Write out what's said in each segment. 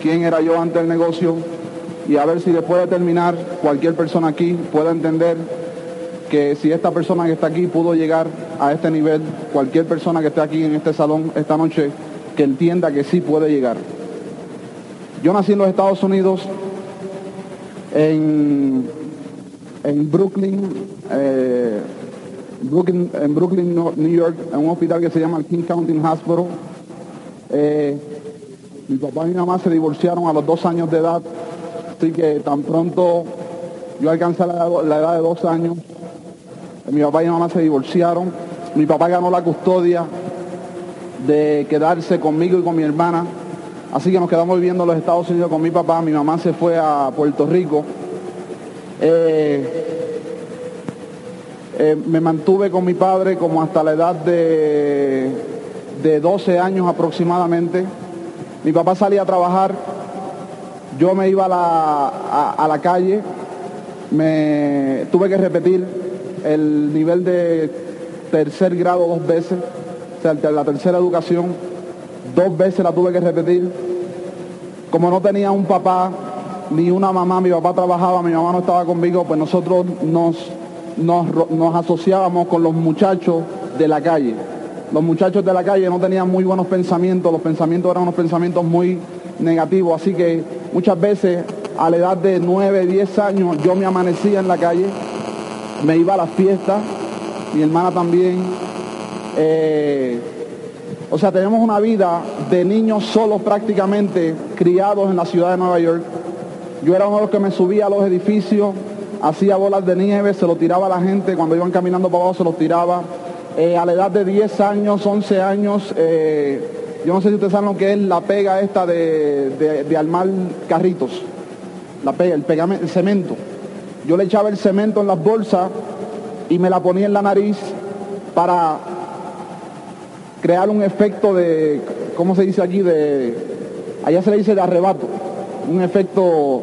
quién era yo ante el negocio y a ver si después de terminar cualquier persona aquí pueda entender que si esta persona que está aquí pudo llegar a este nivel, cualquier persona que esté aquí en este salón esta noche, que entienda que sí puede llegar. Yo nací en los Estados Unidos, en, en Brooklyn, eh, Brooklyn, en Brooklyn, New York, en un hospital que se llama el King County Hospital. Eh, mi papá y mi mamá se divorciaron a los dos años de edad, así que tan pronto yo alcancé la, edad de dos años, mi papá y mi mamá se divorciaron, mi papá ganó la custodia de quedarse conmigo y con mi hermana, así que nos quedamos viviendo en los Estados Unidos con mi papá, mi mamá se fue a Puerto Rico. Eh, eh, me mantuve con mi padre como hasta la edad de, de 12 años aproximadamente. Mi papá salía a trabajar, yo me iba a la, calle, me tuve que repetir el nivel de tercer grado dos veces, o sea, la tercera educación, dos veces la tuve que repetir. Como no tenía un papá ni una mamá, mi papá trabajaba, mi mamá no estaba conmigo, pues nosotros nos, nos, nos asociábamos con los muchachos de la calle. Los muchachos de la calle no tenían muy buenos pensamientos, los pensamientos eran unos pensamientos muy negativos, así que muchas veces a la edad de 9, 10 años yo me amanecía en la calle, me iba a las fiestas, mi hermana también. Eh, o sea, tenemos una vida de niños solos prácticamente, criados en la ciudad de Nueva York. Yo era uno de los que me subía a los edificios, hacía bolas de nieve, se lo tiraba a la gente, cuando iban caminando para abajo se los tiraba. Eh, a la edad de 10 años, 11 años, eh, yo no sé si ustedes saben lo que es la pega esta de, de, armar carritos, la pega, el, pegamento, cemento. Yo le echaba el cemento en las bolsas y me la ponía en la nariz para crear un efecto de, ¿cómo se dice allí? De, allá se le dice de arrebato, un efecto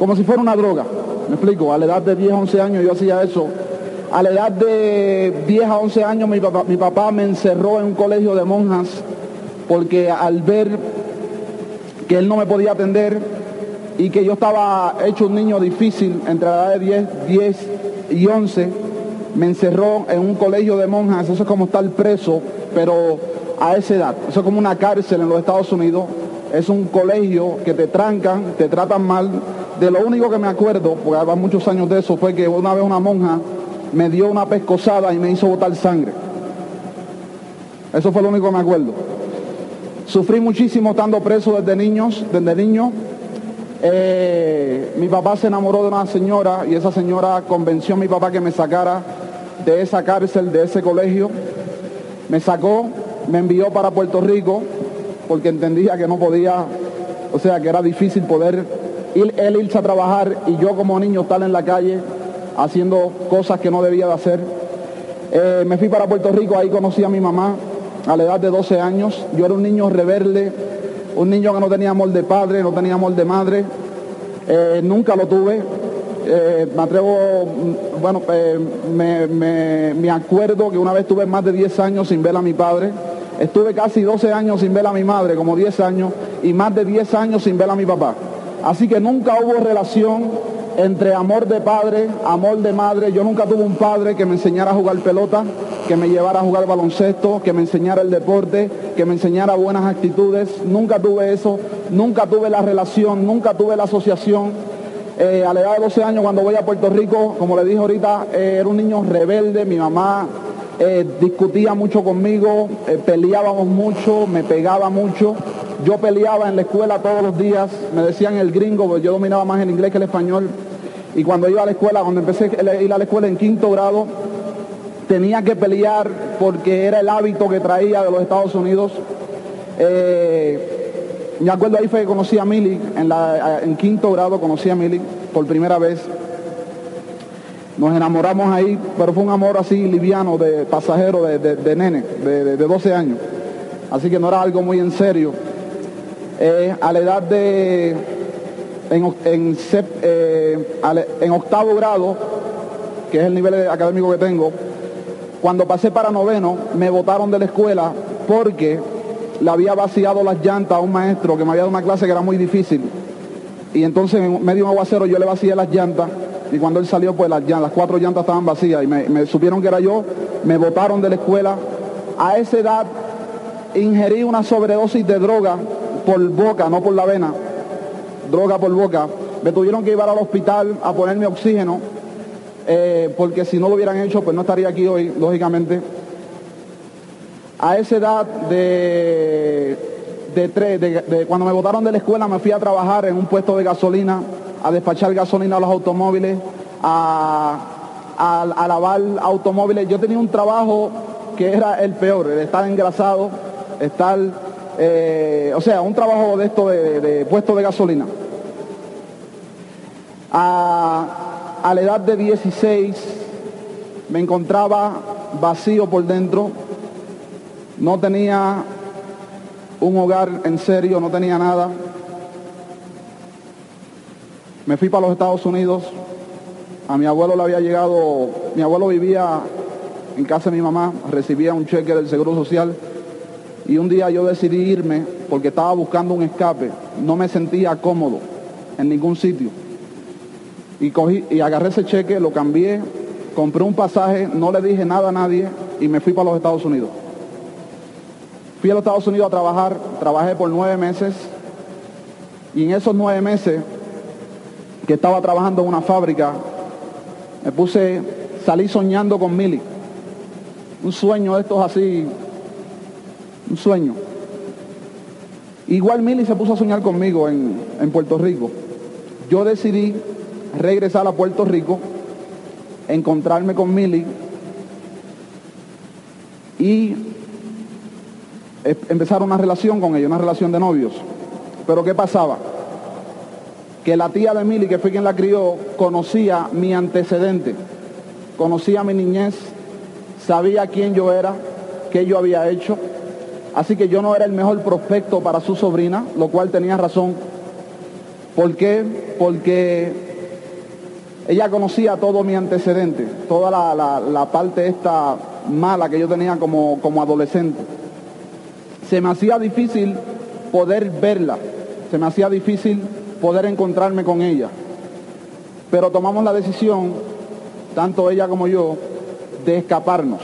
como si fuera una droga. Me explico, a la edad de 10, 11 años yo hacía eso a la edad de 10 a 11 años mi papá, mi papá me encerró en un colegio de monjas porque al ver que él no me podía atender y que yo estaba hecho un niño difícil entre la edad de 10, 10 y 11, me encerró en un colegio de monjas, eso es como estar preso, pero a esa edad, eso es como una cárcel en los Estados Unidos, es un colegio que te trancan, te tratan mal. De lo único que me acuerdo, porque hace muchos años de eso, fue que una vez una monja me dio una pescosada y me hizo botar sangre. Eso fue lo único que me acuerdo. Sufrí muchísimo estando preso desde niños, desde niño. Eh, mi papá se enamoró de una señora y esa señora convenció a mi papá que me sacara de esa cárcel, de ese colegio. Me sacó, me envió para Puerto Rico porque entendía que no podía, o sea, que era difícil poder ir, él irse a trabajar y yo como niño estar en la calle haciendo cosas que no debía de hacer. Eh, me fui para Puerto Rico, ahí conocí a mi mamá a la edad de 12 años. Yo era un niño rebelde, un niño que no tenía amor de padre, no tenía amor de madre. Eh, nunca lo tuve. Eh, me atrevo, mm, bueno, me, me, acuerdo que una vez tuve más de 10 años sin ver a mi padre. Estuve casi 12 años sin ver a mi madre, como 10 años, y más de 10 años sin ver a mi papá. Así que nunca hubo relación entre amor de padre, amor de madre. Yo nunca tuve un padre que me enseñara a jugar pelota, que me llevara a jugar baloncesto, que me enseñara el deporte, que me enseñara buenas actitudes. Nunca tuve eso, nunca tuve la relación, nunca tuve la asociación. Eh, a la edad de 12 años, cuando voy a Puerto Rico, como le dije ahorita, eh, era un niño rebelde, mi mamá eh, discutía mucho conmigo, peleábamos mucho, me pegaba mucho. Yo peleaba en la escuela todos los días, me decían el gringo, porque yo dominaba más el inglés que el español. Y cuando iba a la escuela, cuando empecé a ir a la escuela en quinto grado, tenía que pelear porque era el hábito que traía de los Estados Unidos. Eh, me acuerdo ahí fue que conocí a Milly, en, quinto grado conocí a Milly por primera vez. Nos enamoramos ahí, pero fue un amor así liviano, de pasajero, de, nene, de, 12 años. Así que no era algo muy en serio. Eh, a la edad de eh, en, octavo grado, que es el nivel académico que tengo, cuando pasé para noveno, me votaron de la escuela porque le había vaciado las llantas a un maestro que me había dado una clase que era muy difícil. Y entonces en medio de un aguacero yo le vacié las llantas y cuando él salió pues las, las cuatro llantas estaban vacías y me, me supieron que era yo, me botaron de la escuela. A esa edad ingerí una sobredosis de droga por boca, no por la vena, droga por boca. Me tuvieron que llevar al hospital a ponerme oxígeno, eh, porque si no lo hubieran hecho, pues no estaría aquí hoy, lógicamente. A esa edad de, de, tres, de, cuando me botaron de la escuela, me fui a trabajar en un puesto de gasolina, a despachar gasolina a los automóviles, a, lavar automóviles. Yo tenía un trabajo que era el peor, el estar engrasado, estar, eh, o sea, un trabajo de esto de, puesto de gasolina. A, a la edad de 16 me encontraba vacío por dentro, no tenía un hogar en serio, no tenía nada. Me fui para los Estados Unidos. A mi abuelo le había llegado, mi abuelo vivía en casa de mi mamá, recibía un cheque del Seguro Social y un día yo decidí irme porque estaba buscando un escape. No me sentía cómodo en ningún sitio. Y, cogí, y agarré ese cheque, lo cambié, compré un pasaje, no le dije nada a nadie y me fui para los Estados Unidos. Fui a los Estados Unidos a trabajar, trabajé por nueve meses y en esos nueve meses que estaba trabajando en una fábrica, me puse, salí soñando con Milly. Un sueño de estos así un sueño. Igual Mili se puso a soñar conmigo en, en Puerto Rico. Yo decidí regresar a Puerto Rico, encontrarme con Mili y e, empezar una relación con ella, una relación de novios. Pero ¿qué pasaba? Que la tía de Mili, que fue quien la crió, conocía mi antecedente, conocía mi niñez, sabía quién yo era, qué yo había hecho, Así que yo no era el mejor prospecto para su sobrina, lo cual tenía razón. ¿Por qué? Porque ella conocía todo mi antecedente, toda la, parte esta mala que yo tenía como, como adolescente. Se me hacía difícil poder verla, se me hacía difícil poder encontrarme con ella. Pero tomamos la decisión, tanto ella como yo, de escaparnos.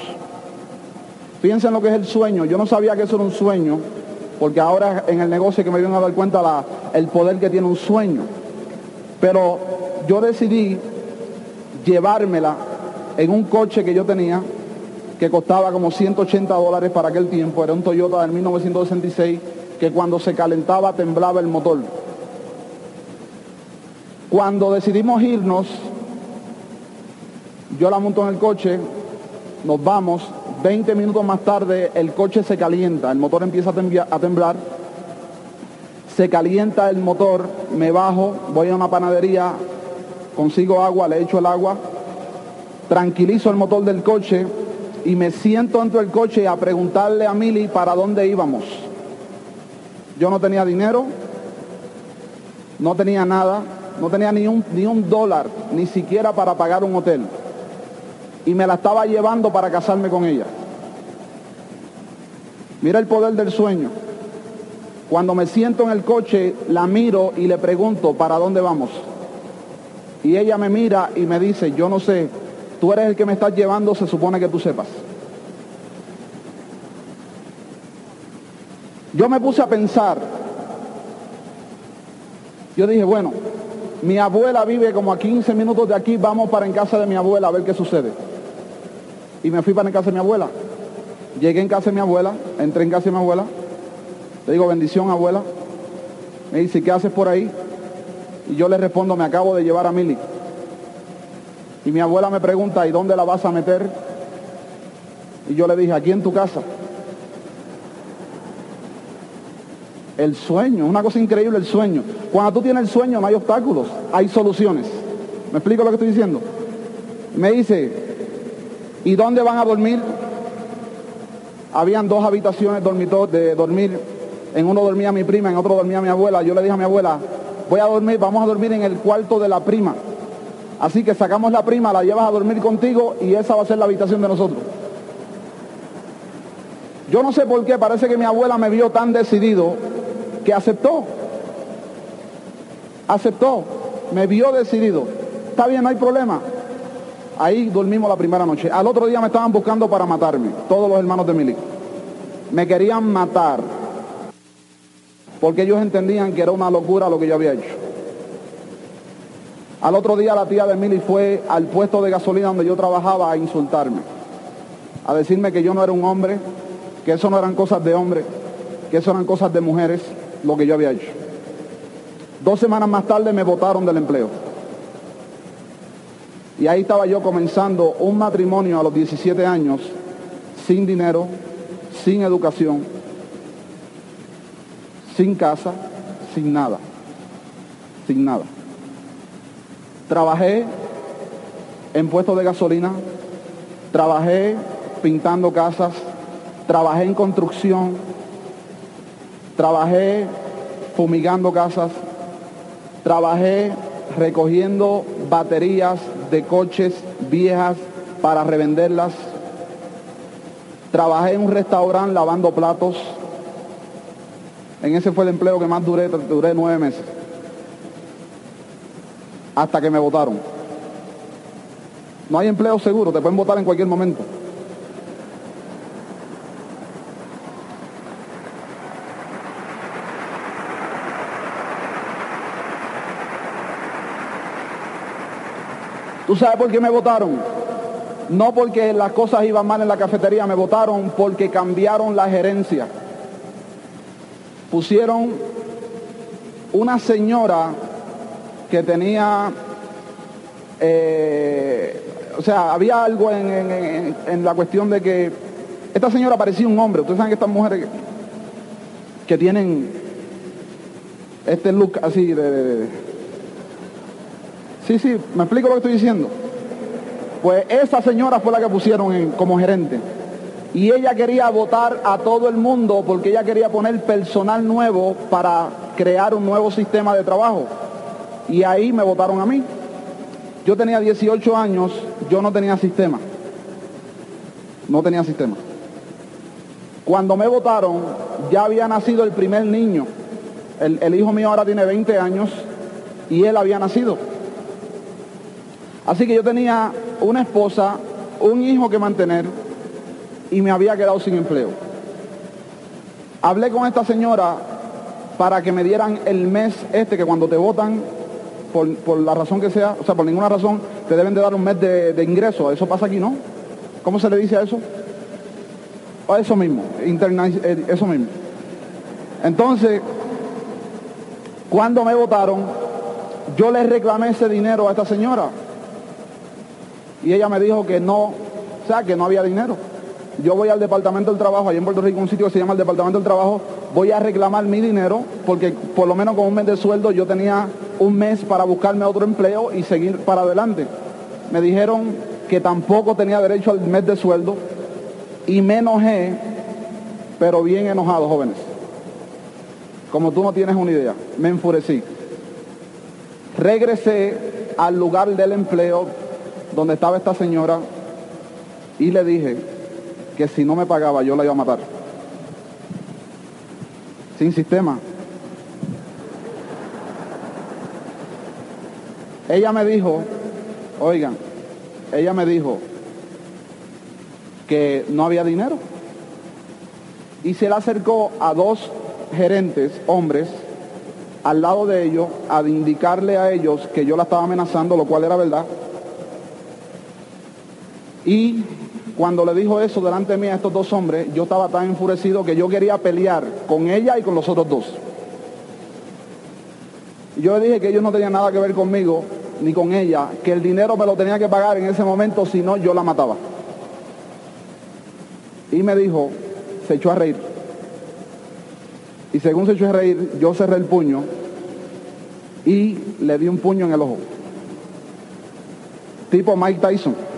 Fíjense en lo que es el sueño. Yo no sabía que eso era un sueño, porque ahora en el negocio que me vienen a dar cuenta la, el poder que tiene un sueño. Pero yo decidí llevármela en un coche que yo tenía, que costaba como 180 dólares para aquel tiempo. Era un Toyota del 1966, que cuando se calentaba temblaba el motor. Cuando decidimos irnos, yo la monto en el coche, nos vamos 20 minutos más tarde el coche se calienta, el motor empieza a temblar, se calienta el motor, me bajo, voy a una panadería, consigo agua, le echo el agua, tranquilizo el motor del coche y me siento dentro del coche a preguntarle a Mili para dónde íbamos. Yo no tenía dinero, no tenía nada, no tenía ni un, ni un dólar, ni siquiera para pagar un hotel y me la estaba llevando para casarme con ella. Mira el poder del sueño. Cuando me siento en el coche, la miro y le pregunto, ¿para dónde vamos? Y ella me mira y me dice, yo no sé, tú eres el que me estás llevando, se supone que tú sepas. Yo me puse a pensar, yo dije, bueno, mi abuela vive como a 15 minutos de aquí, vamos para en casa de mi abuela a ver qué sucede y me fui para en casa de mi abuela. Llegué en casa de mi abuela, entré en casa de mi abuela, le digo, bendición abuela. Me dice, ¿qué haces por ahí? Y yo le respondo, me acabo de llevar a Mili. Y mi abuela me pregunta, ¿y dónde la vas a meter? Y yo le dije, aquí en tu casa. El sueño, una cosa increíble el sueño. Cuando tú tienes el sueño no hay obstáculos, hay soluciones. ¿Me explico lo que estoy diciendo? Me dice, ¿Y dónde van a dormir? Habían dos habitaciones de dormir. En uno dormía mi prima, en otro dormía mi abuela. Yo le dije a mi abuela, voy a dormir, vamos a dormir en el cuarto de la prima. Así que sacamos la prima, la llevas a dormir contigo y esa va a ser la habitación de nosotros. Yo no sé por qué, parece que mi abuela me vio tan decidido que aceptó. Aceptó, me vio decidido. Está bien, no hay problema. Ahí dormimos la primera noche. Al otro día me estaban buscando para matarme, todos los hermanos de Mili. Me querían matar, porque ellos entendían que era una locura lo que yo había hecho. Al otro día la tía de Mili fue al puesto de gasolina donde yo trabajaba a insultarme, a decirme que yo no era un hombre, que eso no eran cosas de hombre, que eso eran cosas de mujeres, lo que yo había hecho. Dos semanas más tarde me votaron del empleo. Y ahí estaba yo comenzando un matrimonio a los 17 años, sin dinero, sin educación, sin casa, sin nada, sin nada. Trabajé en puestos de gasolina, trabajé pintando casas, trabajé en construcción, trabajé fumigando casas, trabajé recogiendo baterías de coches viejas para revenderlas, trabajé en un restaurante lavando platos, en ese fue el empleo que más duré, duré nueve meses hasta que me votaron. No hay empleo seguro, te pueden votar en cualquier momento. ¿Tú sabes por qué me votaron? No porque las cosas iban mal en la cafetería, me votaron porque cambiaron la gerencia. Pusieron una señora que tenía, eh, o sea, había algo en, la cuestión de que esta señora parecía un hombre. Ustedes saben que estas mujeres que, tienen este look así de, Sí, sí, me explico lo que estoy diciendo. Pues esa señora fue la que pusieron como gerente. Y ella quería votar a todo el mundo porque ella quería poner personal nuevo para crear un nuevo sistema de trabajo y ahí me votaron a mí. Yo tenía 18 años, yo no tenía sistema. No tenía sistema. Cuando me votaron, ya había nacido el primer niño. El, el, hijo mío ahora tiene 20 años y él había nacido. Así que yo tenía una esposa, un hijo que mantener y me había quedado sin empleo. Hablé con esta señora para que me dieran el mes este que cuando te votan por, la razón que sea, o sea, por ninguna razón, te deben de dar un mes de, ingreso. Eso pasa aquí, ¿no? ¿Cómo se le dice a eso? A eso mismo, eh, eso mismo. Entonces, cuando me votaron, yo le reclamé ese dinero a esta señora. Y ella me dijo que no, o sea, que no había dinero. Yo voy al Departamento del Trabajo, allá en Puerto Rico, un sitio que se llama el Departamento del Trabajo, voy a reclamar mi dinero, porque por lo menos con un mes de sueldo yo tenía un mes para buscarme otro empleo y seguir para adelante. Me dijeron que tampoco tenía derecho al mes de sueldo y me enojé, pero bien enojado, jóvenes. Como tú no tienes una idea, me enfurecí. Regresé al lugar del empleo donde estaba esta señora y le dije que si no me pagaba yo la iba a matar. Sin sistema. Ella me dijo, oigan, ella me dijo que no había dinero. Y se le acercó a dos gerentes, hombres, al lado de ellos, a indicarle a ellos que yo la estaba amenazando, lo cual era verdad. Y cuando le dijo eso delante de mí a estos dos hombres, yo estaba tan enfurecido que yo quería pelear con ella y con los otros dos. Yo le dije que ellos no tenían nada que ver conmigo, ni con ella, que el dinero me lo tenía que pagar en ese momento, si no yo la mataba. Y me dijo, se echó a reír. Y según se echó a reír, yo cerré el puño y le di un puño en el ojo. Tipo Mike Tyson.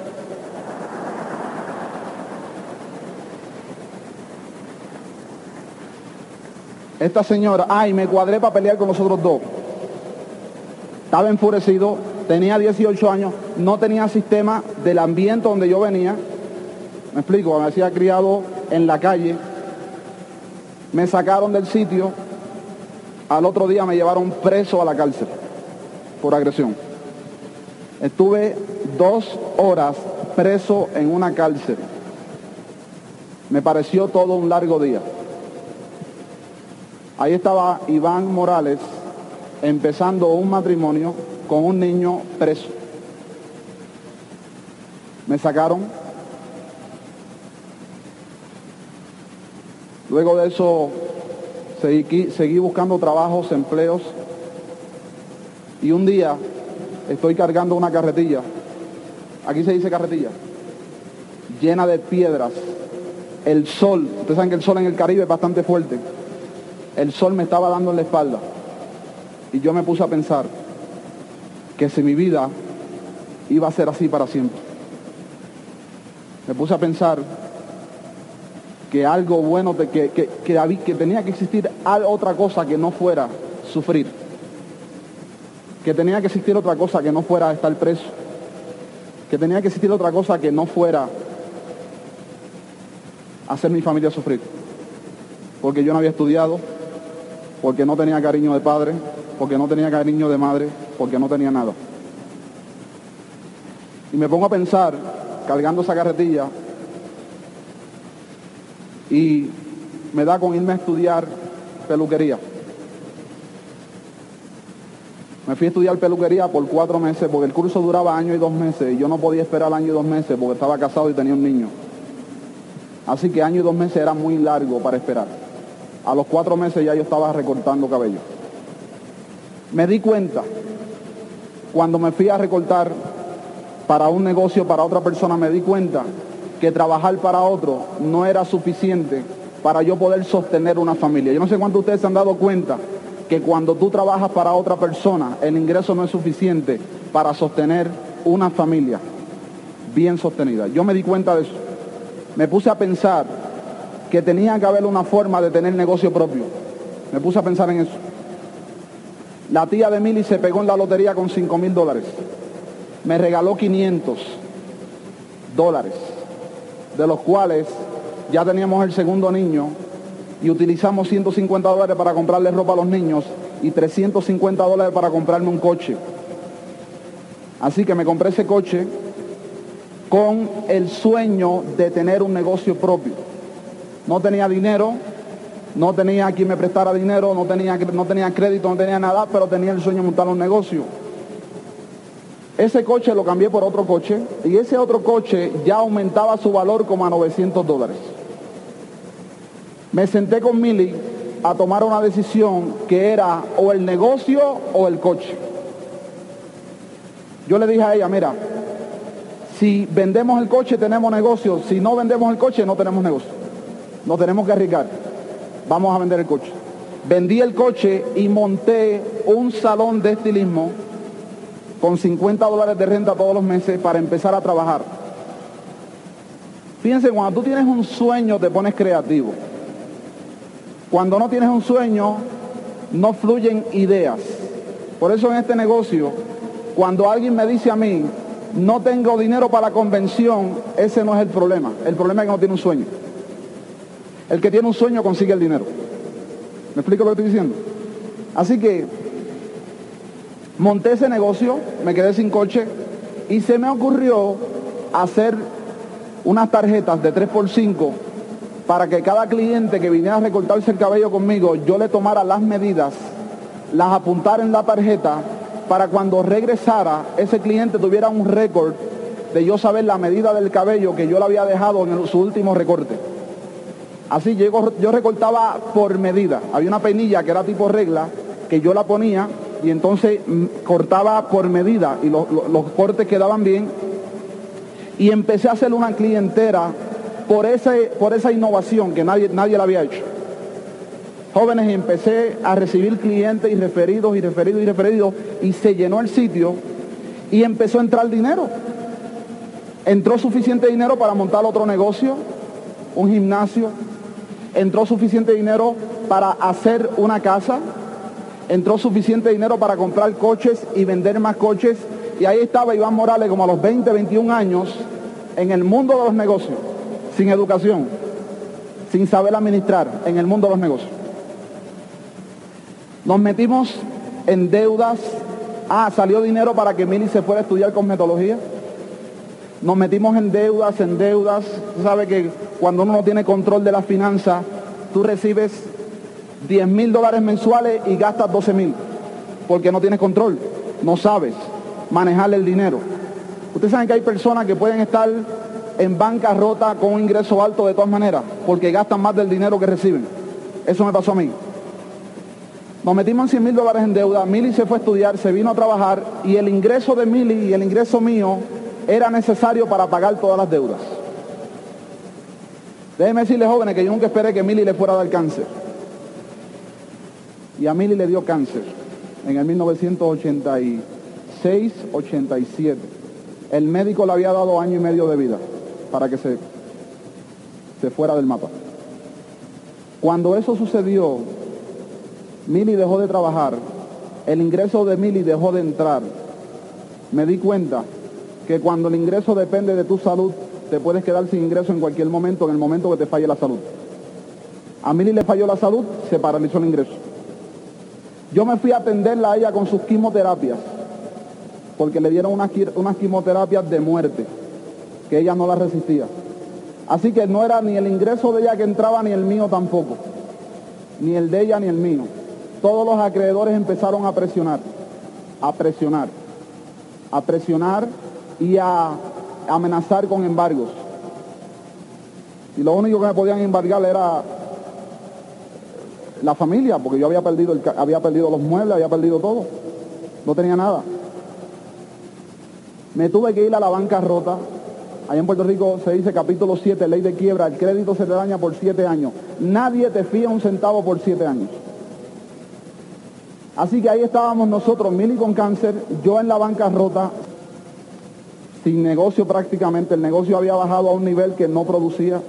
Esta señora, ay, me cuadré para pelear con los otros dos. Estaba enfurecido, tenía 18 años, no tenía sistema del ambiente donde yo venía. Me explico, me había criado en la calle, Me sacaron del sitio, al otro día me llevaron preso a la cárcel por agresión. Estuve dos horas preso en una cárcel. Me pareció todo un largo día. Ahí estaba Iván Morales empezando un matrimonio con un niño preso. Me sacaron. Luego de eso seguí, buscando trabajos, empleos. Y un día estoy cargando una carretilla. Aquí se dice carretilla. Llena de piedras. El sol, ustedes saben que el sol en el Caribe es bastante fuerte. El sol me estaba dando en la espalda. Y yo me puse a pensar que si mi vida iba a ser así para siempre. Me puse a pensar que algo bueno, que, que, que, tenía que existir otra cosa que no fuera sufrir. Que tenía que existir otra cosa que no fuera estar preso. Que tenía que existir otra cosa que no fuera hacer mi familia sufrir. Porque yo no había estudiado, porque no tenía cariño de padre, porque no tenía cariño de madre, porque no tenía nada. Y me pongo a pensar, cargando esa carretilla, y me da con irme a estudiar peluquería. Me fui a estudiar peluquería por cuatro meses porque el curso duraba año y dos meses y yo no podía esperar año y dos meses porque estaba casado y tenía un niño. Así que año y dos meses era muy largo para esperar. A los cuatro meses ya yo estaba recortando cabello. Me di cuenta cuando me fui a recortar para un negocio, para otra persona, me di cuenta que trabajar para otro no era suficiente para yo poder sostener una familia. Yo no sé cuántos ustedes se han dado cuenta que cuando tú trabajas para otra persona, el ingreso no es suficiente para sostener una familia bien sostenida. Yo me di cuenta de eso. Me puse a pensar que tenía que haber una forma de tener negocio propio. Me puse a pensar en eso. La tía de Mili se pegó en la lotería con 5 mil dólares. Me regaló 500 dólares, de los cuales ya teníamos el segundo niño y utilizamos 150 dólares para comprarle ropa a los niños y 350 dólares para comprarme un coche. Así que me compré ese coche con el sueño de tener un negocio propio. No tenía dinero, no tenía quien me prestara dinero, no tenía, no tenía crédito, no tenía nada, pero tenía el sueño de montar un negocio. Ese coche lo cambié por otro coche y ese otro coche ya aumentaba su valor como a 900 dólares. Me senté con Milly a tomar una decisión que era o el negocio o el coche. Yo le dije a ella, mira, si vendemos el coche tenemos negocio, si no vendemos el coche no tenemos negocio. No tenemos que arriesgar vamos a vender el coche. Vendí el coche y monté un salón de estilismo con 50 dólares de renta todos los meses para empezar a trabajar. Fíjense, cuando tú tienes un sueño te pones creativo. Cuando no tienes un sueño, no fluyen ideas. Por eso en este negocio, cuando alguien me dice a mí, no tengo dinero para la convención, ese no es el problema. El problema es que no tiene un sueño. El que tiene un sueño consigue el dinero. ¿Me explico lo que estoy diciendo? Así que monté ese negocio, me quedé sin coche y se me ocurrió hacer unas tarjetas de 3x5 para que cada cliente que viniera a recortarse el cabello conmigo, yo le tomara las medidas, las apuntara en la tarjeta para cuando regresara ese cliente tuviera un récord de yo saber la medida del cabello que yo le había dejado en su último recorte. Así yo, yo recortaba por medida. Había una peinilla que era tipo regla, que yo la ponía y entonces mm, cortaba por medida y los cortes quedaban bien. Y empecé a hacer una clientera por, ese, por esa innovación que nadie, nadie la había hecho. Jóvenes, empecé a recibir clientes y referidos y referidos y referidos y se llenó el sitio y empezó a entrar dinero. Entró suficiente dinero para montar otro negocio, un gimnasio, entró suficiente dinero para hacer una casa, entró suficiente dinero para comprar coches y vender más coches. Y ahí estaba Iván Morales como a los 20, 21 años en el mundo de los negocios, sin educación, sin saber administrar en el mundo de los negocios. Nos metimos en deudas. Ah, salió dinero para que Mili se fuera a estudiar cosmetología. Nos metimos en deudas, en deudas. Tú sabes que cuando uno no tiene control de las finanzas, tú recibes 10 mil dólares mensuales y gastas 12 mil, porque no tienes control, no sabes manejar el dinero. Ustedes saben que hay personas que pueden estar en bancarrota con un ingreso alto de todas maneras, porque gastan más del dinero que reciben. Eso me pasó a mí. Nos metimos en 100 mil dólares en deuda, Mili se fue a estudiar, se vino a trabajar y el ingreso de Mili y el ingreso mío era necesario para pagar todas las deudas. Déjenme decirles jóvenes que yo nunca esperé que Mili le fuera a dar cáncer. Y a Mili le dio cáncer en el 1986-87. El médico le había dado año y medio de vida para que se, se fuera del mapa. Cuando eso sucedió, Mili dejó de trabajar, el ingreso de Mili dejó de entrar. Me di cuenta que cuando el ingreso depende de tu salud, te puedes quedar sin ingreso en cualquier momento, en el momento que te falle la salud. A Mili le falló la salud, se paralizó el ingreso. Yo me fui a atenderla a ella con sus quimioterapias, porque le dieron unas, unas quimioterapias de muerte, que ella no las resistía. Así que no era ni el ingreso de ella que entraba, ni el mío tampoco, ni el de ella ni el mío. Todos los acreedores empezaron a presionar, a presionar, a presionar y a amenazar con embargos. Y lo único que me podían embargar era la familia, porque yo había perdido, el, había perdido los muebles, había perdido todo. No tenía nada. Me tuve que ir a la bancarrota. Allá en Puerto Rico se dice capítulo 7, ley de quiebra, el crédito se te daña por 7 años. Nadie te fía un centavo por 7 años. Así que ahí estábamos nosotros, Mili con cáncer, yo en la bancarrota, sin negocio prácticamente, el negocio había bajado a un nivel que no producía,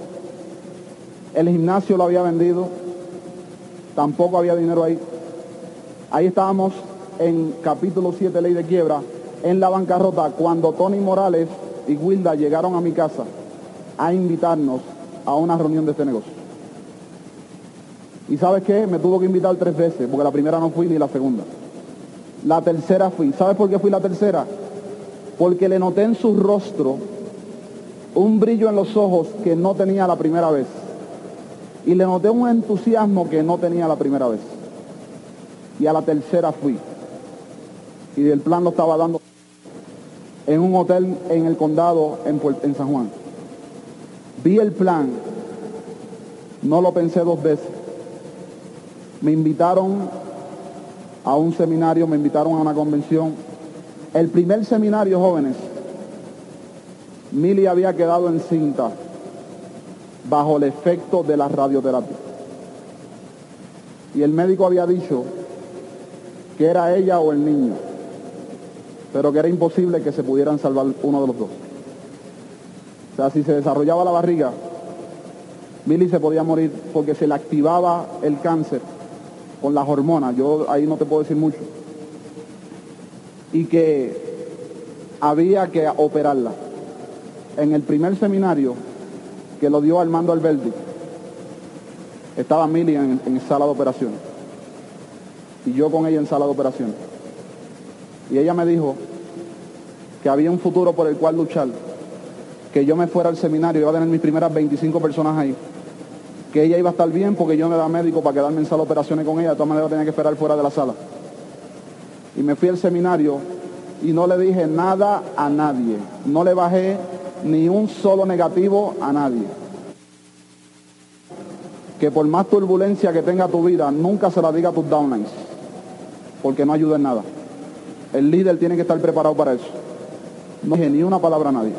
el gimnasio lo había vendido, tampoco había dinero ahí. Ahí estábamos en capítulo 7, ley de quiebra, en la bancarrota, cuando Tony Morales y Wilda llegaron a mi casa a invitarnos a una reunión de este negocio. Y sabes qué, me tuvo que invitar tres veces, porque la primera no fui ni la segunda. La tercera fui. ¿Sabes por qué fui la tercera? Porque le noté en su rostro un brillo en los ojos que no tenía la primera vez y le noté un entusiasmo que no tenía la primera vez. Y a la tercera fui. Y el plan lo estaba dando en un hotel en el condado en, en San Juan. Vi el plan, no lo pensé dos veces. Me invitaron a un seminario, me invitaron a una convención. El primer seminario, jóvenes, Mili había quedado encinta bajo el efecto de la radioterapia. Y el médico había dicho que era ella o el niño, pero que era imposible que se pudieran salvar uno de los dos. O sea, si se desarrollaba la barriga, Milly se podía morir porque se le activaba el cáncer con las hormonas. Yo ahí no te puedo decir mucho. Y que había que operarla. En el primer seminario que lo dio Armando Alberti, estaba Mili en, en, sala de operaciones. Y yo con ella en sala de operaciones. Y ella me dijo que había un futuro por el cual luchar, que yo me fuera al seminario, iba a tener mis primeras 25 personas ahí, que ella iba a estar bien porque yo me da médico para quedarme en sala de operaciones con ella, de todas maneras tenía que esperar fuera de la sala. Y me fui al seminario y no le dije nada a nadie, no le bajé ni un solo negativo a nadie. Que por más turbulencia que tenga tu vida, nunca se la diga a tus downlines, porque no ayuda en nada. El líder tiene que estar preparado para eso. No dije ni una palabra a nadie.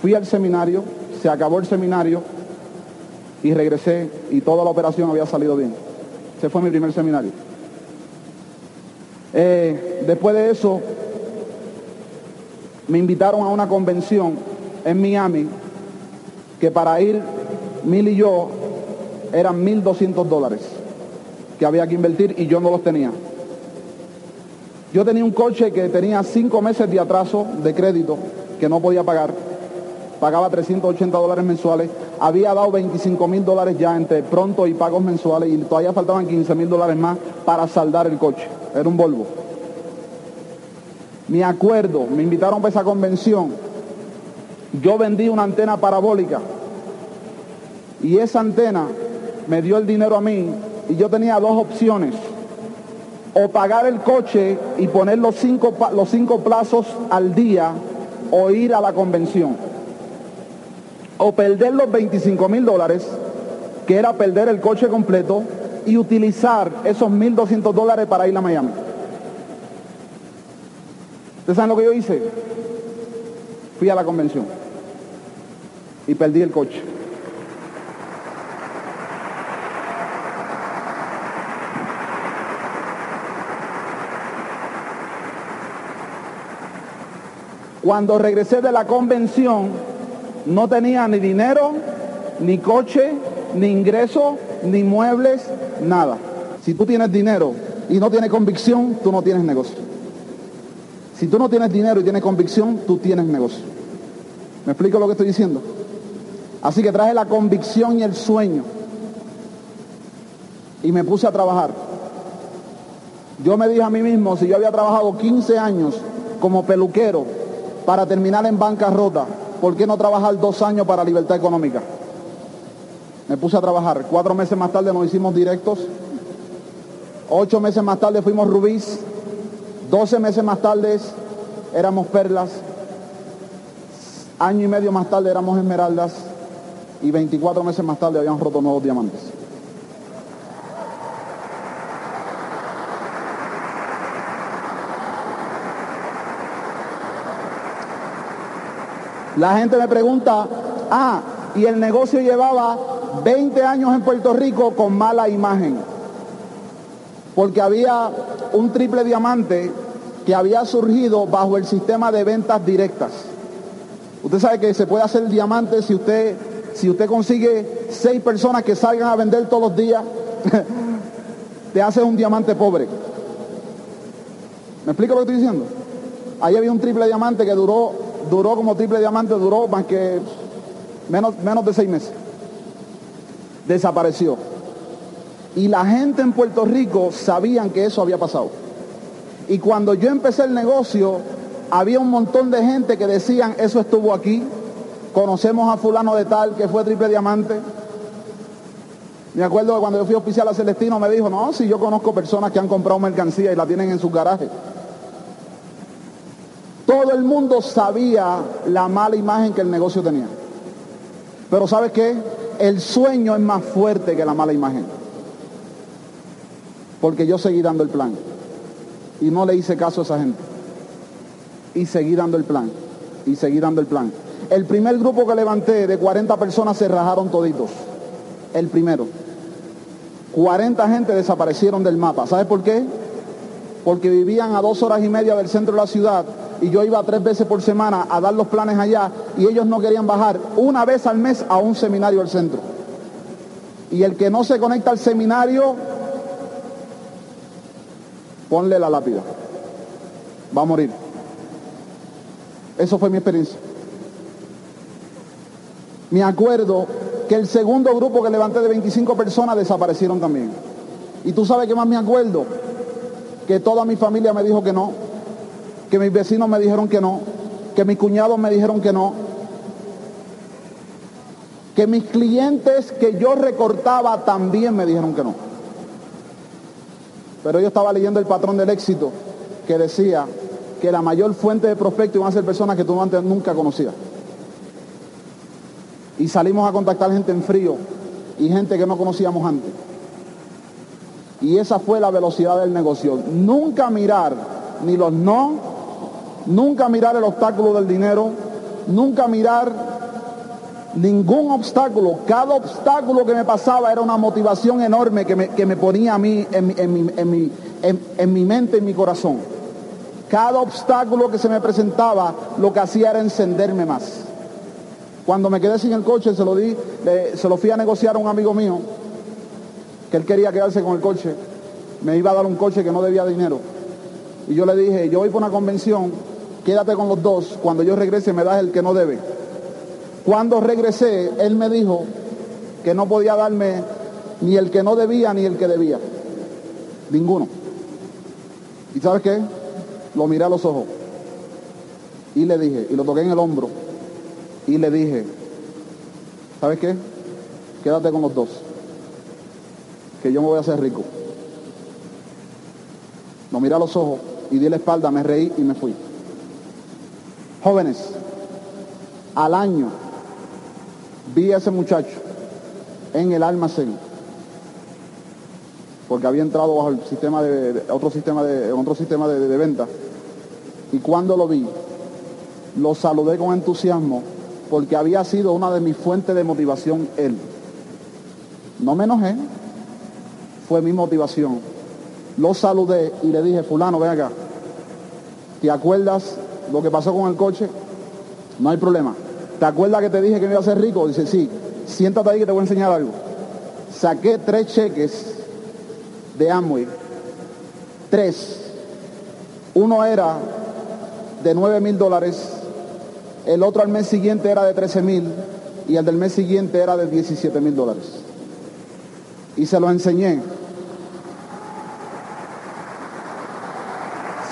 Fui al seminario, se acabó el seminario y regresé y toda la operación había salido bien. Ese fue mi primer seminario. Eh, después de eso, me invitaron a una convención en Miami que para ir Mil y yo eran 1.200 dólares que había que invertir y yo no los tenía. Yo tenía un coche que tenía cinco meses de atraso de crédito que no podía pagar. Pagaba 380 dólares mensuales. había dado 25 mil dólares ya entre pronto y pagos mensuales y todavía faltaban 15 mil dólares más para saldar el coche. Era un Volvo. Me acuerdo, me invitaron para esa convención. Yo vendí una antena parabólica y esa antena me dio el dinero a mí y yo tenía dos opciones. O pagar el coche y poner los cinco, los cinco plazos al día o ir a la convención. O perder los 25 mil dólares, que era perder el coche completo, y utilizar esos 1.200 dólares para ir a Miami. ¿Ustedes saben lo que yo hice? Fui a la convención y perdí el coche. Cuando regresé de la convención, no tenía ni dinero, ni coche, ni ingreso, ni muebles, nada. Si tú tienes dinero y no tienes convicción, tú no tienes negocio. Si tú no tienes dinero y tienes convicción, tú tienes negocio. ¿Me explico lo que estoy diciendo? Así que traje la convicción y el sueño. Y me puse a trabajar. Yo me dije a mí mismo, si yo había trabajado 15 años como peluquero para terminar en bancarrota, ¿por qué no trabajar dos años para libertad económica? Me puse a trabajar. Cuatro meses más tarde nos hicimos directos. Ocho meses más tarde fuimos rubíes. Doce meses más tarde éramos perlas. Año y medio más tarde éramos esmeraldas. Y 24 meses más tarde habíamos roto nuevos diamantes. La gente me pregunta, ah, y el negocio llevaba 20 años en Puerto Rico con mala imagen, porque había un triple diamante que había surgido bajo el sistema de ventas directas. Usted sabe que se puede hacer diamante si usted, si usted consigue seis personas que salgan a vender todos los días, te hace un diamante pobre. ¿Me explico lo que estoy diciendo? Ahí había un triple diamante que duró duró como triple diamante, duró más que menos, menos de seis meses. Desapareció. Y la gente en Puerto Rico sabían que eso había pasado. Y cuando yo empecé el negocio, había un montón de gente que decían, eso estuvo aquí, conocemos a fulano de tal que fue triple diamante. Me acuerdo que cuando yo fui oficial a Celestino me dijo, no, si yo conozco personas que han comprado mercancía y la tienen en sus garajes. Todo el mundo sabía la mala imagen que el negocio tenía. Pero ¿sabes qué? El sueño es más fuerte que la mala imagen. Porque yo seguí dando el plan. Y no le hice caso a esa gente. Y seguí dando el plan. Y seguí dando el plan. El primer grupo que levanté de 40 personas se rajaron toditos. El primero. 40 gente desaparecieron del mapa. ¿Sabes por qué? Porque vivían a dos horas y media del centro de la ciudad y yo iba tres veces por semana a dar los planes allá y ellos no querían bajar una vez al mes a un seminario al centro. Y el que no se conecta al seminario, ponle la lápida. Va a morir. Eso fue mi experiencia. Me acuerdo que el segundo grupo que levanté de 25 personas desaparecieron también. Y tú sabes qué más me acuerdo, que toda mi familia me dijo que no, que mis vecinos me dijeron que no, que mis cuñados me dijeron que no, que mis clientes que yo recortaba también me dijeron que no. Pero yo estaba leyendo el patrón del éxito que decía que la mayor fuente de prospectos iban a ser personas que tú antes nunca conocías. Y salimos a contactar gente en frío y gente que no conocíamos antes. Y esa fue la velocidad del negocio. Nunca mirar ni los no nunca mirar el obstáculo del dinero, nunca mirar ningún obstáculo. Cada obstáculo que me pasaba era una motivación enorme que me, ponía a mí en, mi, en mi mente, en mi corazón. Cada obstáculo que se me presentaba lo que hacía era encenderme más. Cuando me quedé sin el coche, se lo di, se lo fui a negociar a un amigo mío, que él quería quedarse con el coche. Me iba a dar un coche que no debía dinero. Y yo le dije, yo voy por una convención quédate con los dos, cuando yo regrese me das el que no debe. Cuando regresé, él me dijo que no podía darme ni el que no debía ni el que debía. Ninguno. ¿Y sabes qué? Lo miré a los ojos y le dije, y lo toqué en el hombro, y le dije, ¿sabes qué? Quédate con los dos, que yo me voy a hacer rico. Lo miré a los ojos y di la espalda, me reí y me fui. Jóvenes, al año vi a ese muchacho en el almacén porque había entrado bajo el sistema de, otro sistema de otro sistema de venta y cuando lo vi lo saludé con entusiasmo porque había sido una de mis fuentes de motivación él. No me enojé, fue mi motivación. Lo saludé y le dije, fulano, ven acá. ¿Te acuerdas lo que pasó con el coche? No hay problema. ¿Te acuerdas que te dije que me iba a ser rico? Dice, sí, siéntate ahí que te voy a enseñar algo. Saqué tres cheques de Amway. Tres. Uno era de 9 mil dólares el otro al mes siguiente era de 13 mil y el del mes siguiente era de 17 mil dólares. Y se lo enseñé.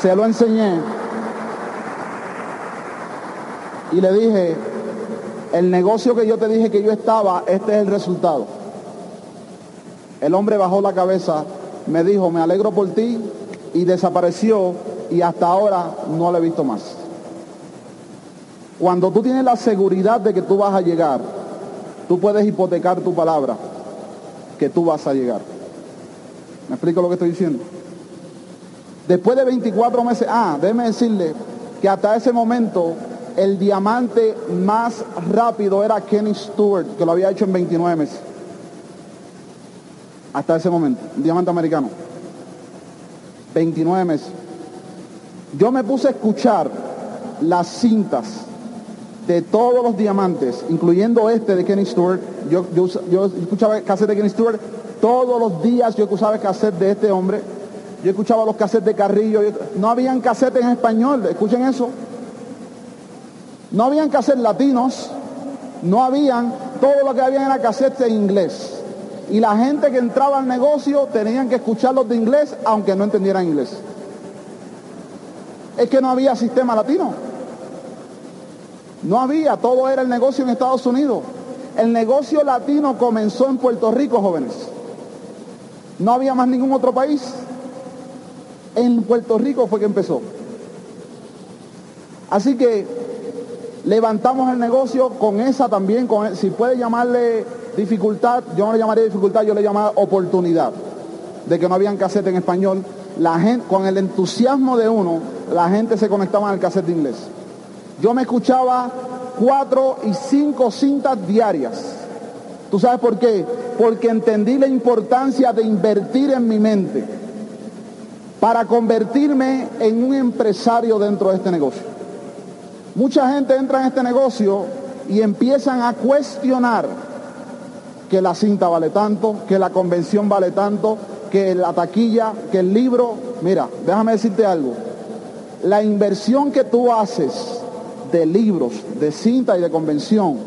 Se lo enseñé. Y le dije, el negocio que yo te dije que yo estaba, este es el resultado. El hombre bajó la cabeza, me dijo, me alegro por ti, y desapareció y hasta ahora no lo he visto más. Cuando tú tienes la seguridad de que tú vas a llegar, tú puedes hipotecar tu palabra, que tú vas a llegar. ¿Me explico lo que estoy diciendo? Después de 24 meses, ah, déjeme decirle que hasta ese momento el diamante más rápido era Kenny Stewart, que lo había hecho en 29 meses. Hasta ese momento, un diamante americano. 29 meses. Yo me puse a escuchar las cintas de todos los diamantes, incluyendo este de Kenny Stewart, yo, escuchaba cassette de Kenny Stewart, todos los días yo escuchaba el cassette de este hombre, yo escuchaba los cassettes de Carrillo, no habían cassettes en español, escuchen eso, no habían cassettes latinos, no habían, todo lo que había era cassettes en inglés. Y la gente que entraba al negocio tenían que escucharlos de inglés, aunque no entendieran inglés. Es que no había sistema latino. No había, todo era el negocio en Estados Unidos. El negocio latino comenzó en Puerto Rico, jóvenes. No había más ningún otro país. En Puerto Rico fue que empezó. Así que levantamos el negocio con esa también, con, si puede llamarle dificultad, yo no le llamaría dificultad, yo le llamaría oportunidad, de que no habían cassette en español. La gente, con el entusiasmo de uno, la gente se conectaba al cassette inglés. Yo me escuchaba cuatro y cinco cintas diarias. ¿Tú sabes por qué? Porque entendí la importancia de invertir en mi mente para convertirme en un empresario dentro de este negocio. Mucha gente entra en este negocio y empiezan a cuestionar que la cinta vale tanto, que la convención vale tanto, que la taquilla, que el libro. Mira, déjame decirte algo. La inversión que tú haces de libros, de cinta y de convención,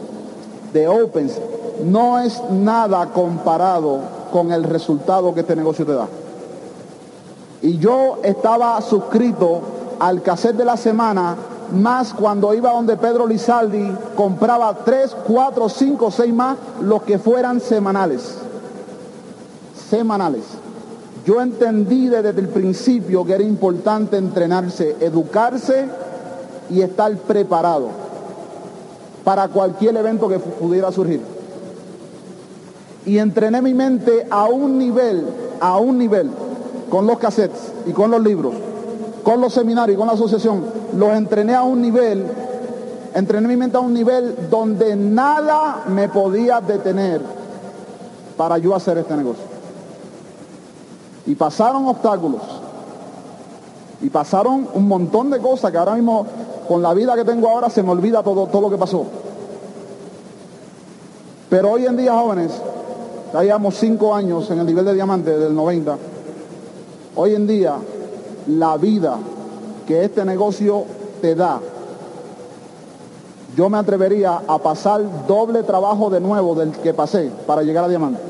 de Opens, no es nada comparado con el resultado que este negocio te da. Y yo estaba suscrito al cassette de la semana, más cuando iba donde Pedro Lizaldi compraba tres, cuatro, cinco, seis más, los que fueran semanales. Semanales. Yo entendí desde el principio que era importante entrenarse, educarse y estar preparado para cualquier evento que pudiera surgir. Y entrené mi mente a un nivel, a un nivel, con los cassettes y con los libros, con los seminarios y con la asociación, los entrené a un nivel, entrené mi mente a un nivel donde nada me podía detener para yo hacer este negocio. Y pasaron obstáculos. Y pasaron un montón de cosas que ahora mismo con la vida que tengo ahora se me olvida todo, todo lo que pasó. Pero hoy en día, jóvenes, ya llevamos cinco años en el nivel de diamante del 90. Hoy en día, la vida que este negocio te da, yo me atrevería a pasar doble trabajo de nuevo del que pasé para llegar a diamante.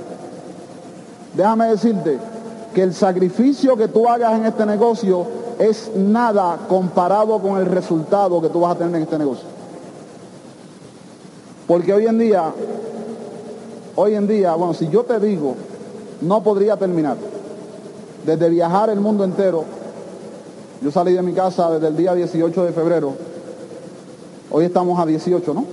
Déjame decirte que el sacrificio que tú hagas en este negocio es nada comparado con el resultado que tú vas a tener en este negocio. Porque hoy en día, hoy en día, bueno, si yo te digo, no podría terminar. Desde viajar el mundo entero, yo salí de mi casa desde el día 18 de febrero, hoy estamos a 18, ¿no?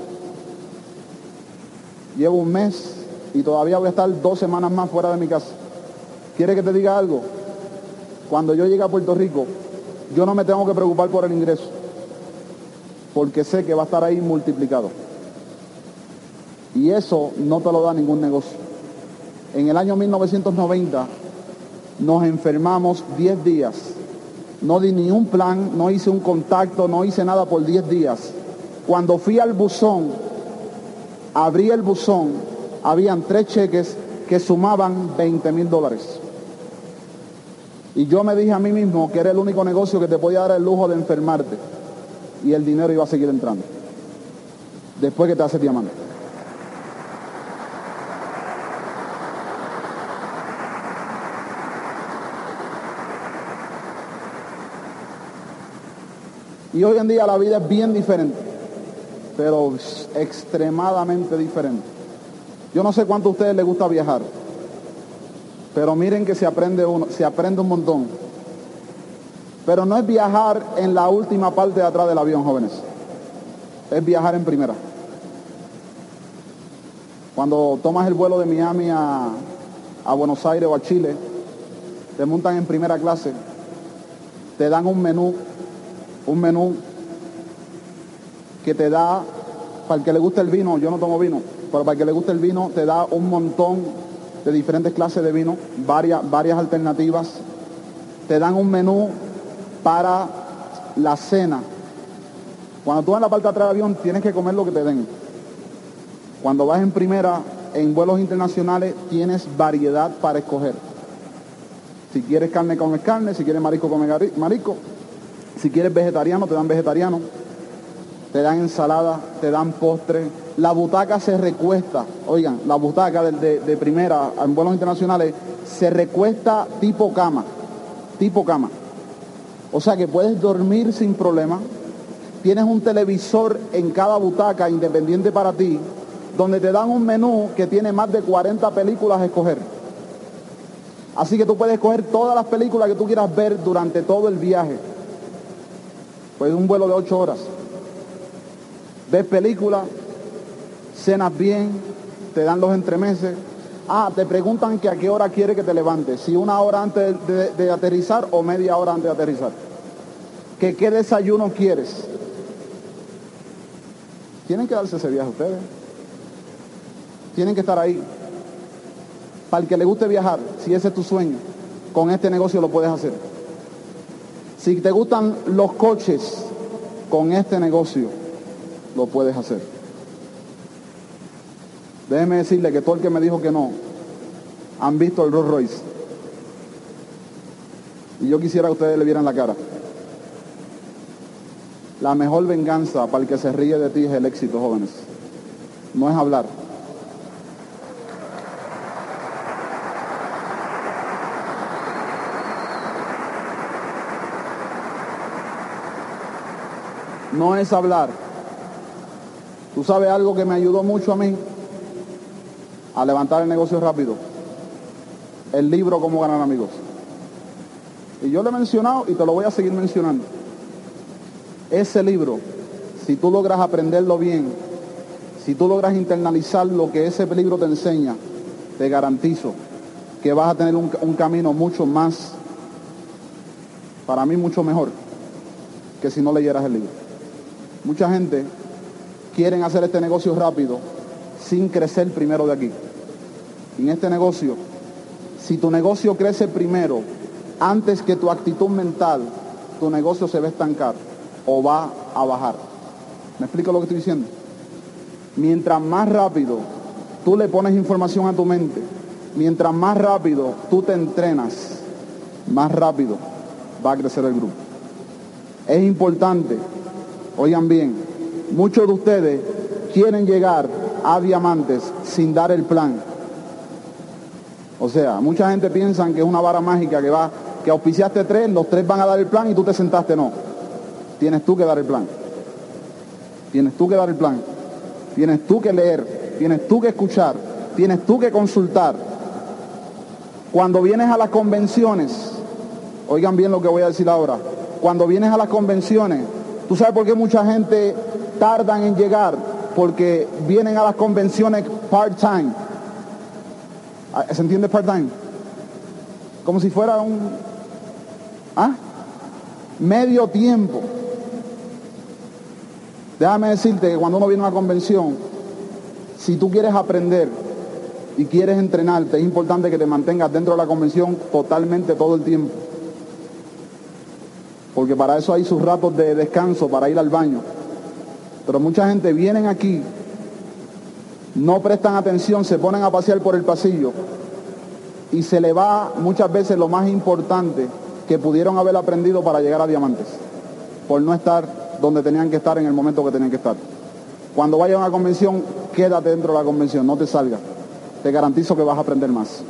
Llevo un mes y todavía voy a estar dos semanas más fuera de mi casa. ¿Quiere que te diga algo? Cuando yo llegue a Puerto Rico, yo no me tengo que preocupar por el ingreso, porque sé que va a estar ahí multiplicado. Y eso no te lo da ningún negocio. En el año 1990 nos enfermamos 10 días. No di ni un plan, no hice un contacto, no hice nada por 10 días. Cuando fui al buzón, abrí el buzón, habían tres cheques que sumaban 20 mil dólares. Y yo me dije a mí mismo que era el único negocio que te podía dar el lujo de enfermarte. Y el dinero iba a seguir entrando. Después que te hace diamante. Y hoy en día la vida es bien diferente, pero extremadamente diferente. Yo no sé cuánto a ustedes les gusta viajar, pero miren que se aprende, uno, se aprende un montón. Pero no es viajar en la última parte de atrás del avión, jóvenes. Es viajar en primera. Cuando tomas el vuelo de Miami a, a Buenos Aires o a Chile, te montan en primera clase, te dan un menú un menú que te da, para el que le guste el vino, yo no tomo vino, pero para el que le guste el vino, te da un montón de diferentes clases de vino, varias, varias alternativas. Te dan un menú para la cena. Cuando tú en la parte de atrás del avión, tienes que comer lo que te den. Cuando vas en primera, en vuelos internacionales, tienes variedad para escoger. Si quieres carne, comes carne. Si quieres marisco, comes marisco. Si quieres vegetariano, te dan vegetariano. Te dan ensalada, te dan postre. La butaca se recuesta. Oigan, la butaca de, de primera en vuelos internacionales se recuesta tipo cama. Tipo cama. O sea que puedes dormir sin problema. Tienes un televisor en cada butaca independiente para ti, donde te dan un menú que tiene más de 40 películas a escoger. Así que tú puedes escoger todas las películas que tú quieras ver durante todo el viaje. Pues un vuelo de ocho horas. Ves películas, cenas bien, te dan los entremeses. Ah, te preguntan que a qué hora quiere que te levantes. Si una hora antes de, de aterrizar o media hora antes de aterrizar. Que qué desayuno quieres. Tienen que darse ese viaje ustedes. Tienen que estar ahí. Para el que le guste viajar, si ese es tu sueño, con este negocio lo puedes hacer. Si te gustan los coches, con este negocio lo puedes hacer. Déjeme decirle que todo el que me dijo que no, han visto el Rolls Royce. Y yo quisiera que ustedes le vieran la cara. La mejor venganza para el que se ríe de ti es el éxito, jóvenes. No es hablar. No es hablar. Tú sabes algo que me ayudó mucho a mí a levantar el negocio rápido. El libro Cómo ganar amigos. Y yo lo he mencionado y te lo voy a seguir mencionando. Ese libro, si tú logras aprenderlo bien, si tú logras internalizar lo que ese libro te enseña, te garantizo que vas a tener un, un camino mucho más, para mí mucho mejor, que si no leyeras el libro. Mucha gente quieren hacer este negocio rápido sin crecer primero de aquí. En este negocio, si tu negocio crece primero, antes que tu actitud mental, tu negocio se va a estancar o va a bajar. ¿Me explico lo que estoy diciendo? Mientras más rápido tú le pones información a tu mente, mientras más rápido tú te entrenas, más rápido va a crecer el grupo. Es importante Oigan bien, muchos de ustedes quieren llegar a diamantes sin dar el plan. O sea, mucha gente piensa que es una vara mágica que va, que auspiciaste tres, los tres van a dar el plan y tú te sentaste. No. Tienes tú que dar el plan. Tienes tú que dar el plan. Tienes tú que leer. Tienes tú que escuchar. Tienes tú que consultar. Cuando vienes a las convenciones, oigan bien lo que voy a decir ahora. Cuando vienes a las convenciones, ¿tú sabes por qué mucha gente tardan en llegar? Porque vienen a las convenciones part-time. Ah, ¿Se entiende part-time? Como si fuera un... ¿Ah? Medio tiempo. Déjame decirte que cuando uno viene a una convención, si tú quieres aprender y quieres entrenarte, es importante que te mantengas dentro de la convención totalmente todo el tiempo. Porque para eso hay sus ratos de descanso, para ir al baño. Pero mucha gente vienen aquí, no prestan atención, se ponen a pasear por el pasillo y se le va muchas veces lo más importante que pudieron haber aprendido para llegar a diamantes, por no estar donde tenían que estar en el momento que tenían que estar. Cuando vayas a una convención, quédate dentro de la convención, no te salgas. Te garantizo que vas a aprender más.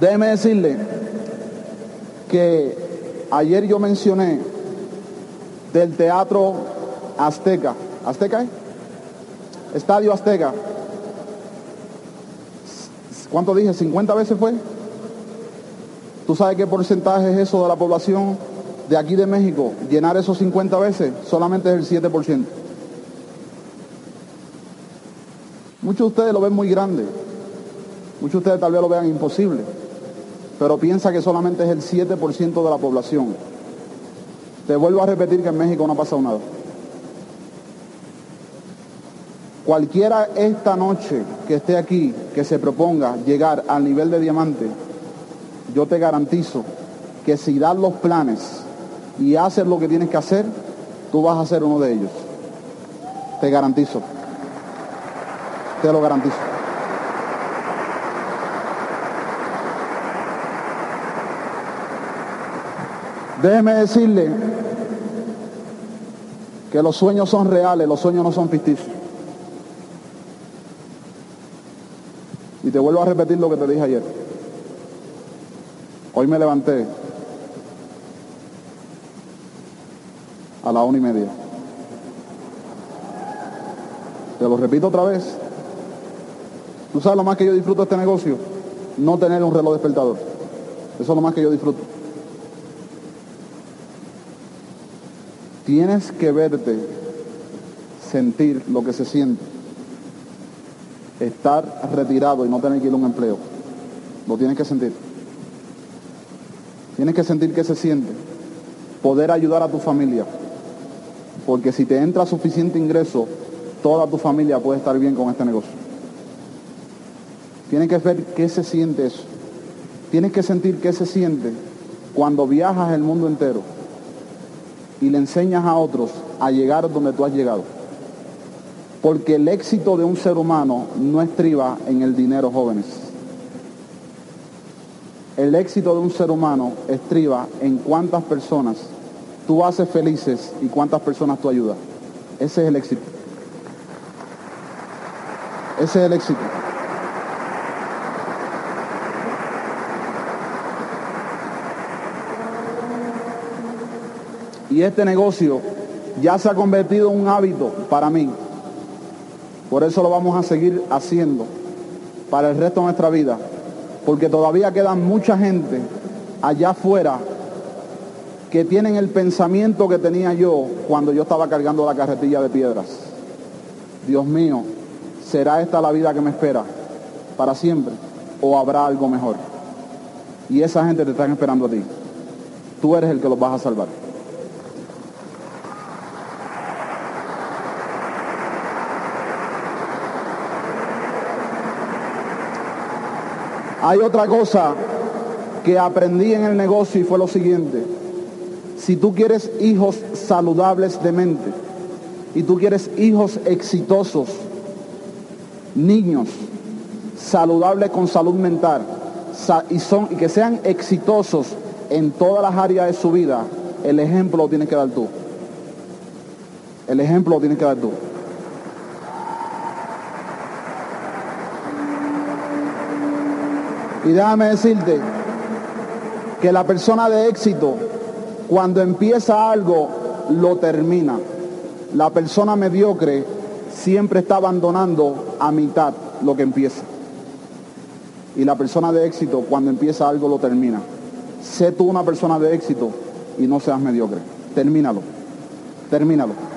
Déjeme decirle que ayer yo mencioné del teatro Azteca. ¿Azteca? Estadio Azteca. ¿Cuánto dije? ¿50 veces fue? ¿Tú sabes qué porcentaje es eso de la población de aquí de México? Llenar esos 50 veces solamente es el 7%. Muchos de ustedes lo ven muy grande. Muchos de ustedes tal vez lo vean imposible. Pero piensa que solamente es el 7% de la población. Te vuelvo a repetir que en México no ha pasado nada. Cualquiera esta noche que esté aquí, que se proponga llegar al nivel de diamante, yo te garantizo que si das los planes y haces lo que tienes que hacer, tú vas a ser uno de ellos. Te garantizo. Te lo garantizo. Déjeme decirle que los sueños son reales, los sueños no son ficticios. Y te vuelvo a repetir lo que te dije ayer. Hoy me levanté a la una y media. Te lo repito otra vez. ¿Tú sabes lo más que yo disfruto de este negocio? No tener un reloj despertador. Eso es lo más que yo disfruto. Tienes que verte, sentir lo que se siente estar retirado y no tener que ir a un empleo. Lo tienes que sentir. Tienes que sentir que se siente. Poder ayudar a tu familia. Porque si te entra suficiente ingreso, toda tu familia puede estar bien con este negocio. Tienes que ver qué se siente eso. Tienes que sentir qué se siente cuando viajas el mundo entero y le enseñas a otros a llegar donde tú has llegado. Porque el éxito de un ser humano no estriba en el dinero, jóvenes. El éxito de un ser humano estriba en cuántas personas tú haces felices y cuántas personas tú ayudas. Ese es el éxito. Ese es el éxito. Y este negocio ya se ha convertido en un hábito para mí. Por eso lo vamos a seguir haciendo para el resto de nuestra vida. Porque todavía quedan mucha gente allá afuera que tienen el pensamiento que tenía yo cuando yo estaba cargando la carretilla de piedras. Dios mío, ¿será esta la vida que me espera para siempre? ¿O habrá algo mejor? Y esa gente te está esperando a ti. Tú eres el que los vas a salvar. Hay otra cosa que aprendí en el negocio y fue lo siguiente. Si tú quieres hijos saludables de mente y tú quieres hijos exitosos, niños, saludables con salud mental y, son, y que sean exitosos en todas las áreas de su vida, el ejemplo lo tienes que dar tú. El ejemplo lo tienes que dar tú. Y déjame decirte que la persona de éxito, cuando empieza algo, lo termina. La persona mediocre siempre está abandonando a mitad lo que empieza. Y la persona de éxito, cuando empieza algo, lo termina. Sé tú una persona de éxito y no seas mediocre. Termínalo. Termínalo.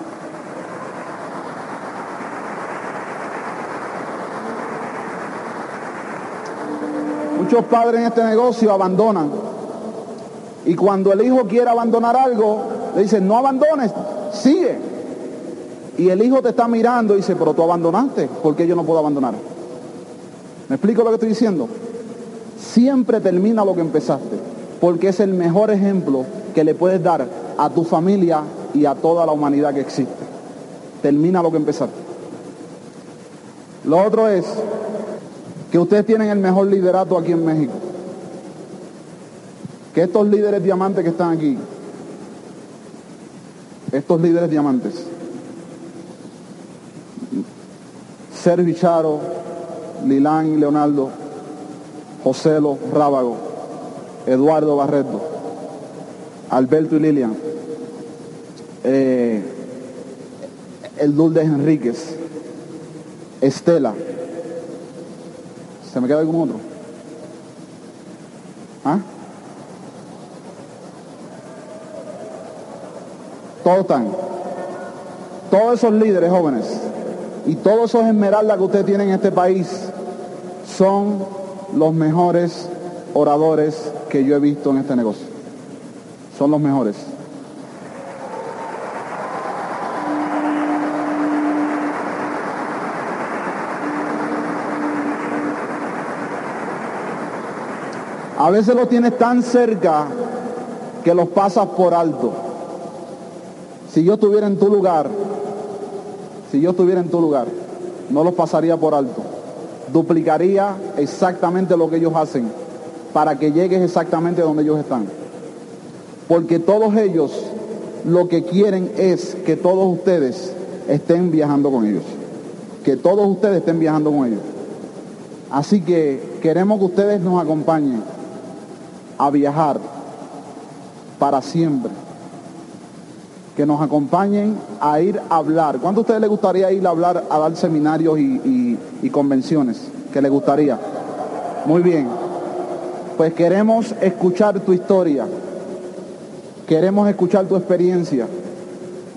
Muchos padres en este negocio abandonan. Y cuando el hijo quiere abandonar algo, le dicen, no abandones, sigue. Y el hijo te está mirando y dice, pero tú abandonaste, ¿por qué yo no puedo abandonar? ¿Me explico lo que estoy diciendo? Siempre termina lo que empezaste, porque es el mejor ejemplo que le puedes dar a tu familia y a toda la humanidad que existe. Termina lo que empezaste. Lo otro es que ustedes tienen el mejor liderato aquí en México. Que estos líderes diamantes que están aquí, estos líderes diamantes, Sergio Charo, Lilán y Leonardo, Joselo Rábago, Eduardo Barreto, Alberto y Lilian, eh, el Dulde Enríquez, Estela, ¿Se me queda algún otro? ¿Ah? Todos están. Todos esos líderes jóvenes y todos esos esmeraldas que ustedes tienen en este país son los mejores oradores que yo he visto en este negocio. Son los mejores. A veces los tienes tan cerca que los pasas por alto. Si yo estuviera en tu lugar, si yo estuviera en tu lugar, no los pasaría por alto. Duplicaría exactamente lo que ellos hacen para que llegues exactamente donde ellos están. Porque todos ellos lo que quieren es que todos ustedes estén viajando con ellos. Que todos ustedes estén viajando con ellos. Así que queremos que ustedes nos acompañen a viajar para siempre. Que nos acompañen a ir a hablar. ¿Cuánto a ustedes les gustaría ir a hablar, a dar seminarios y, y convenciones? ¿Que les gustaría? Muy bien. Pues queremos escuchar tu historia. Queremos escuchar tu experiencia.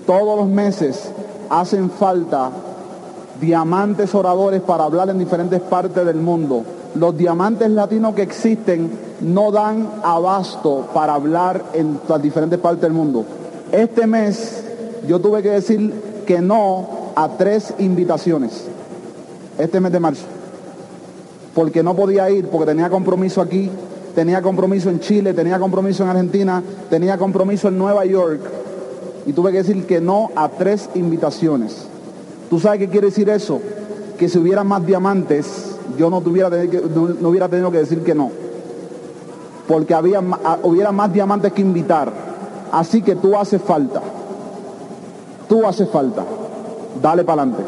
Todos los meses hacen falta diamantes oradores para hablar en diferentes partes del mundo. Los diamantes latinos que existen no dan abasto para hablar en las diferentes partes del mundo. Este mes yo tuve que decir que no a tres invitaciones, este mes de marzo, porque no podía ir, porque tenía compromiso aquí, tenía compromiso en Chile, tenía compromiso en Argentina, tenía compromiso en Nueva York, y tuve que decir que no a tres invitaciones. ¿Tú sabes qué quiere decir eso? Que si hubiera más diamantes, yo no, tuviera, no hubiera tenido que decir que no porque había, hubiera más diamantes que invitar. Así que tú haces falta. Tú haces falta. Dale para adelante.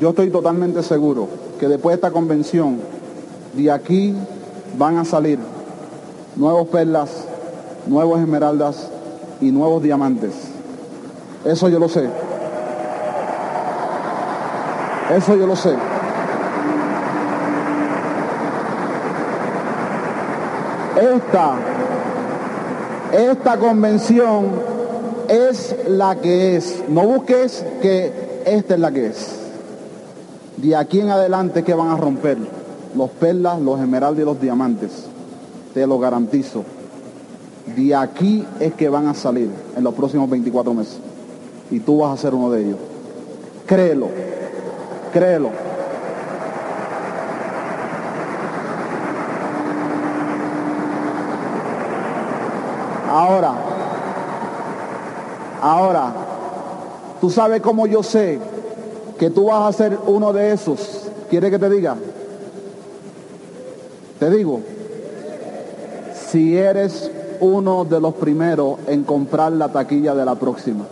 Yo estoy totalmente seguro que después de esta convención, de aquí van a salir nuevos perlas, nuevos esmeraldas y nuevos diamantes. Eso yo lo sé. Eso yo lo sé. Esta, esta convención es la que es. No busques que esta es la que es. De aquí en adelante que van a romper los perlas, los esmeraldas y los diamantes. Te lo garantizo. De aquí es que van a salir en los próximos 24 meses. Y tú vas a ser uno de ellos. Créelo. Créelo. Ahora, ahora, tú sabes cómo yo sé que tú vas a ser uno de esos. ¿Quiere que te diga? Te digo, si eres uno de los primeros en comprar la taquilla de la próxima.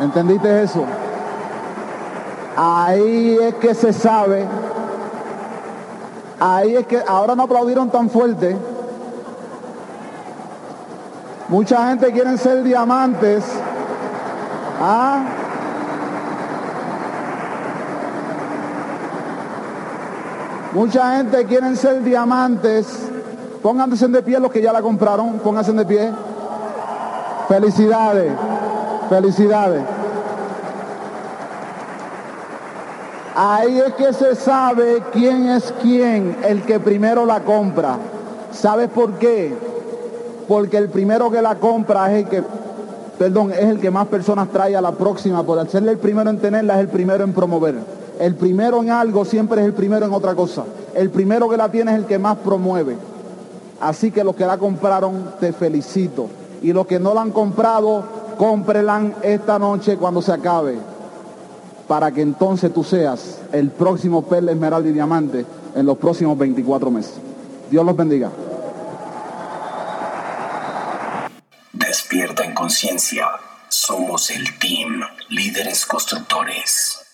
¿Entendiste eso? Ahí es que se sabe, ahí es que ahora no aplaudieron tan fuerte. Mucha gente quiere ser diamantes. ¿Ah? Mucha gente quiere ser diamantes. Pónganse de pie los que ya la compraron, pónganse de pie. Felicidades, felicidades. Ahí es que se sabe quién es quién, el que primero la compra. ¿Sabes por qué? Porque el primero que la compra es el que, perdón, es el que más personas trae a la próxima. Por hacerle el primero en tenerla es el primero en promover. El primero en algo siempre es el primero en otra cosa. El primero que la tiene es el que más promueve. Así que los que la compraron, te felicito. Y los que no la han comprado, cómprelan esta noche cuando se acabe. Para que entonces tú seas el próximo Perla, Esmeralda y Diamante en los próximos 24 meses. Dios los bendiga. Despierta en conciencia. Somos el team líderes constructores.